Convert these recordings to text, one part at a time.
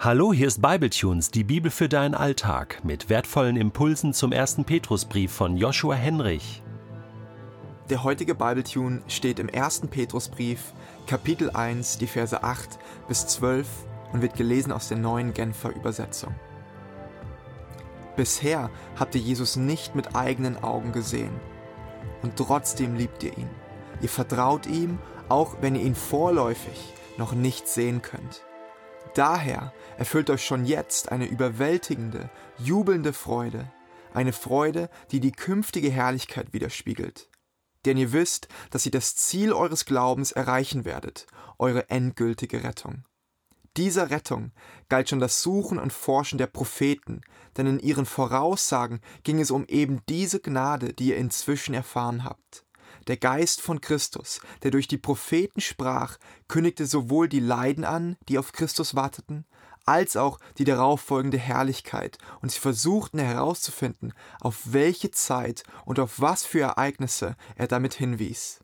Hallo, hier ist Bibletunes, die Bibel für deinen Alltag, mit wertvollen Impulsen zum ersten Petrusbrief von Joshua Henrich. Der heutige Bibletune steht im ersten Petrusbrief, Kapitel 1, die Verse 8 bis 12 und wird gelesen aus der neuen Genfer Übersetzung. Bisher habt ihr Jesus nicht mit eigenen Augen gesehen und trotzdem liebt ihr ihn. Ihr vertraut ihm, auch wenn ihr ihn vorläufig noch nicht sehen könnt. Daher erfüllt euch schon jetzt eine überwältigende, jubelnde Freude, eine Freude, die die künftige Herrlichkeit widerspiegelt. Denn ihr wisst, dass ihr das Ziel eures Glaubens erreichen werdet, eure endgültige Rettung. Dieser Rettung galt schon das Suchen und Forschen der Propheten, denn in ihren Voraussagen ging es um eben diese Gnade, die ihr inzwischen erfahren habt. Der Geist von Christus, der durch die Propheten sprach, kündigte sowohl die Leiden an, die auf Christus warteten, als auch die darauffolgende Herrlichkeit, und sie versuchten herauszufinden, auf welche Zeit und auf was für Ereignisse er damit hinwies.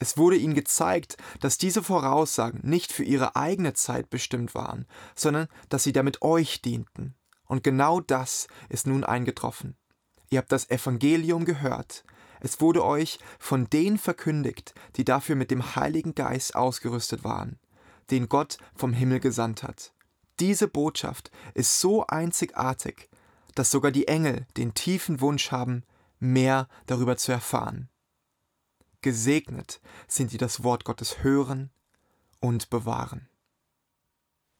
Es wurde ihnen gezeigt, dass diese Voraussagen nicht für ihre eigene Zeit bestimmt waren, sondern dass sie damit euch dienten. Und genau das ist nun eingetroffen. Ihr habt das Evangelium gehört, es wurde euch von denen verkündigt, die dafür mit dem Heiligen Geist ausgerüstet waren, den Gott vom Himmel gesandt hat. Diese Botschaft ist so einzigartig, dass sogar die Engel den tiefen Wunsch haben, mehr darüber zu erfahren. Gesegnet sind die das Wort Gottes hören und bewahren.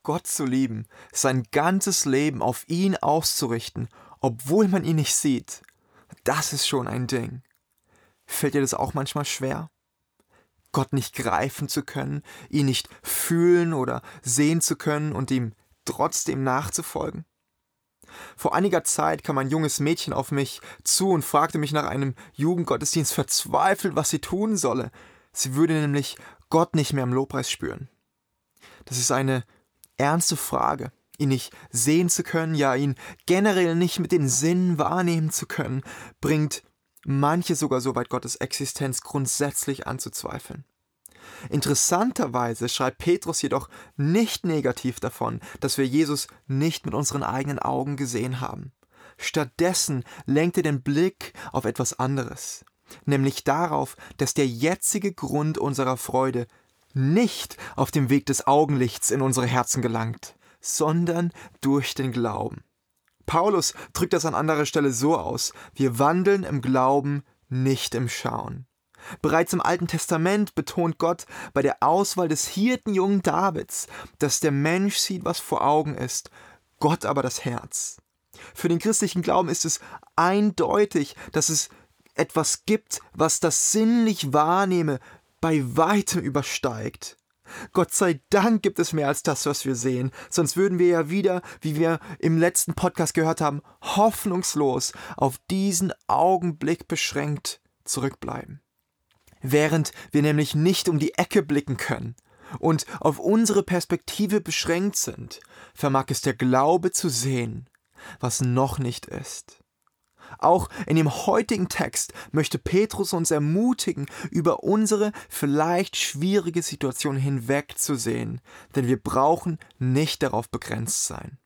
Gott zu lieben, sein ganzes Leben auf ihn auszurichten, obwohl man ihn nicht sieht, das ist schon ein Ding. Fällt dir das auch manchmal schwer? Gott nicht greifen zu können, ihn nicht fühlen oder sehen zu können und ihm trotzdem nachzufolgen? Vor einiger Zeit kam ein junges Mädchen auf mich zu und fragte mich nach einem Jugendgottesdienst verzweifelt, was sie tun solle. Sie würde nämlich Gott nicht mehr im Lobpreis spüren. Das ist eine ernste Frage. Ihn nicht sehen zu können, ja ihn generell nicht mit den Sinnen wahrnehmen zu können, bringt manche sogar so weit, Gottes Existenz grundsätzlich anzuzweifeln. Interessanterweise schreibt Petrus jedoch nicht negativ davon, dass wir Jesus nicht mit unseren eigenen Augen gesehen haben. Stattdessen lenkt er den Blick auf etwas anderes, nämlich darauf, dass der jetzige Grund unserer Freude nicht auf dem Weg des Augenlichts in unsere Herzen gelangt, sondern durch den Glauben. Paulus drückt das an anderer Stelle so aus, wir wandeln im Glauben, nicht im Schauen. Bereits im Alten Testament betont Gott bei der Auswahl des Hirtenjungen Davids, dass der Mensch sieht, was vor Augen ist, Gott aber das Herz. Für den christlichen Glauben ist es eindeutig, dass es etwas gibt, was das sinnlich Wahrnehme bei weitem übersteigt. Gott sei Dank gibt es mehr als das, was wir sehen. Sonst würden wir ja wieder, wie wir im letzten Podcast gehört haben, hoffnungslos auf diesen Augenblick beschränkt zurückbleiben. Während wir nämlich nicht um die Ecke blicken können und auf unsere Perspektive beschränkt sind, vermag es der Glaube zu sehen, was noch nicht ist. Auch in dem heutigen Text möchte Petrus uns ermutigen, über unsere vielleicht schwierige Situation hinwegzusehen, denn wir brauchen nicht darauf begrenzt sein.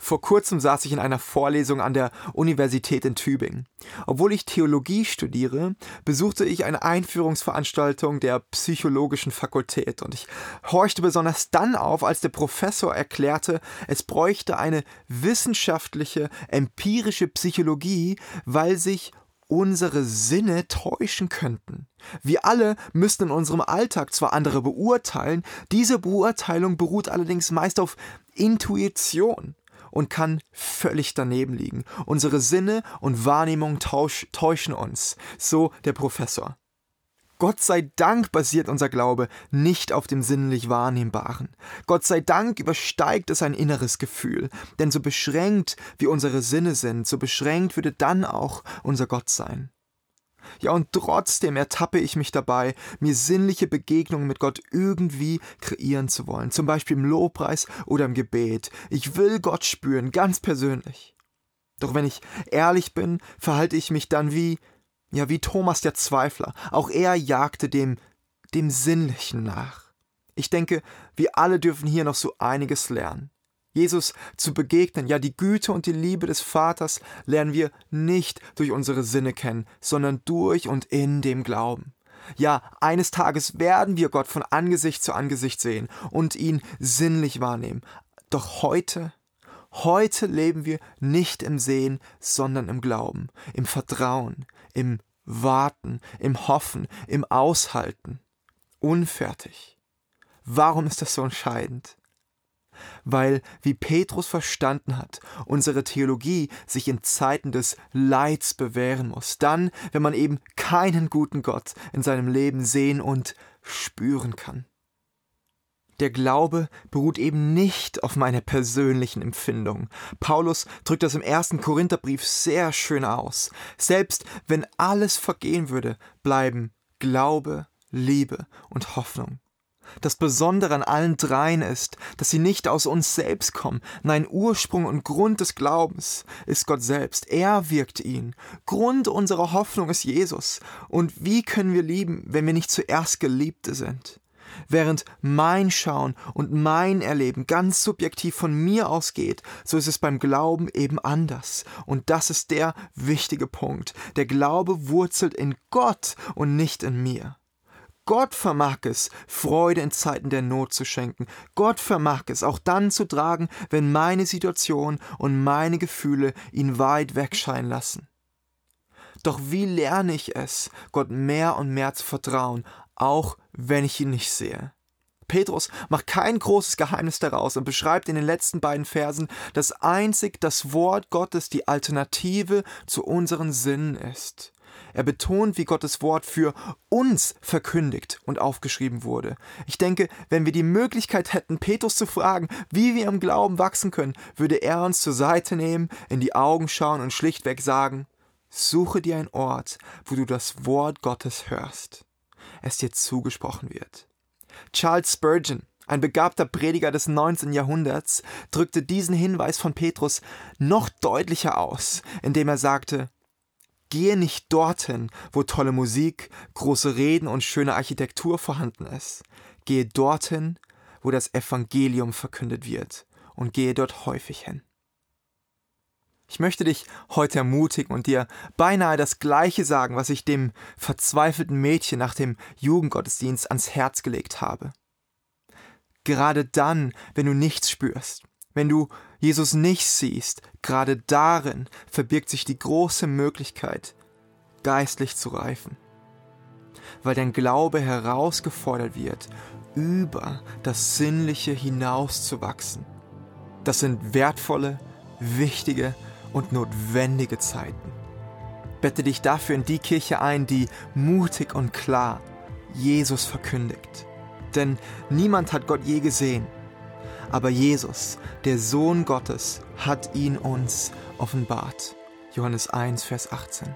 Vor kurzem saß ich in einer Vorlesung an der Universität in Tübingen. Obwohl ich Theologie studiere, besuchte ich eine Einführungsveranstaltung der psychologischen Fakultät und ich horchte besonders dann auf, als der Professor erklärte, es bräuchte eine wissenschaftliche, empirische Psychologie, weil sich unsere Sinne täuschen könnten. Wir alle müssten in unserem Alltag zwar andere beurteilen, diese Beurteilung beruht allerdings meist auf Intuition und kann völlig daneben liegen. Unsere Sinne und Wahrnehmung täuschen uns, so der Professor. Gott sei Dank basiert unser Glaube nicht auf dem sinnlich Wahrnehmbaren. Gott sei Dank übersteigt es ein inneres Gefühl, denn so beschränkt wie unsere Sinne sind, so beschränkt würde dann auch unser Gott sein. Ja, und trotzdem ertappe ich mich dabei, mir sinnliche Begegnungen mit Gott irgendwie kreieren zu wollen, zum Beispiel im Lobpreis oder im Gebet. Ich will Gott spüren, ganz persönlich. Doch wenn ich ehrlich bin, verhalte ich mich dann wie, ja, wie Thomas der Zweifler. Auch er jagte dem, dem Sinnlichen nach. Ich denke, wir alle dürfen hier noch so einiges lernen. Jesus zu begegnen, ja die Güte und die Liebe des Vaters lernen wir nicht durch unsere Sinne kennen, sondern durch und in dem Glauben. Ja, eines Tages werden wir Gott von Angesicht zu Angesicht sehen und ihn sinnlich wahrnehmen. Doch heute, heute leben wir nicht im Sehen, sondern im Glauben, im Vertrauen, im Warten, im Hoffen, im Aushalten. Unfertig. Warum ist das so entscheidend? Weil, wie Petrus verstanden hat, unsere Theologie sich in Zeiten des Leids bewähren muss. Dann, wenn man eben keinen guten Gott in seinem Leben sehen und spüren kann. Der Glaube beruht eben nicht auf meiner persönlichen Empfindung. Paulus drückt das im ersten Korintherbrief sehr schön aus. Selbst wenn alles vergehen würde, bleiben Glaube, Liebe und Hoffnung. Das Besondere an allen dreien ist, dass sie nicht aus uns selbst kommen. Nein, Ursprung und Grund des Glaubens ist Gott selbst. Er wirkt ihn. Grund unserer Hoffnung ist Jesus. Und wie können wir lieben, wenn wir nicht zuerst Geliebte sind? Während mein Schauen und mein Erleben ganz subjektiv von mir ausgeht, so ist es beim Glauben eben anders. Und das ist der wichtige Punkt. Der Glaube wurzelt in Gott und nicht in mir. Gott vermag es, Freude in Zeiten der Not zu schenken. Gott vermag es, auch dann zu tragen, wenn meine Situation und meine Gefühle ihn weit wegscheinen lassen. Doch wie lerne ich es, Gott mehr und mehr zu vertrauen, auch wenn ich ihn nicht sehe? Petrus macht kein großes Geheimnis daraus und beschreibt in den letzten beiden Versen, dass einzig das Wort Gottes die Alternative zu unseren Sinnen ist. Er betont, wie Gottes Wort für uns verkündigt und aufgeschrieben wurde. Ich denke, wenn wir die Möglichkeit hätten, Petrus zu fragen, wie wir im Glauben wachsen können, würde er uns zur Seite nehmen, in die Augen schauen und schlichtweg sagen, suche dir einen Ort, wo du das Wort Gottes hörst, es dir zugesprochen wird. Charles Spurgeon, ein begabter Prediger des 19. Jahrhunderts, drückte diesen Hinweis von Petrus noch deutlicher aus, indem er sagte, Gehe nicht dorthin, wo tolle Musik, große Reden und schöne Architektur vorhanden ist. Gehe dorthin, wo das Evangelium verkündet wird, und gehe dort häufig hin. Ich möchte dich heute ermutigen und dir beinahe das Gleiche sagen, was ich dem verzweifelten Mädchen nach dem Jugendgottesdienst ans Herz gelegt habe. Gerade dann, wenn du nichts spürst, wenn du Jesus nicht siehst, gerade darin verbirgt sich die große Möglichkeit, geistlich zu reifen. Weil dein Glaube herausgefordert wird, über das Sinnliche hinauszuwachsen. Das sind wertvolle, wichtige und notwendige Zeiten. Bette dich dafür in die Kirche ein, die mutig und klar Jesus verkündigt. Denn niemand hat Gott je gesehen aber Jesus, der Sohn Gottes, hat ihn uns offenbart. Johannes 1, Vers 18.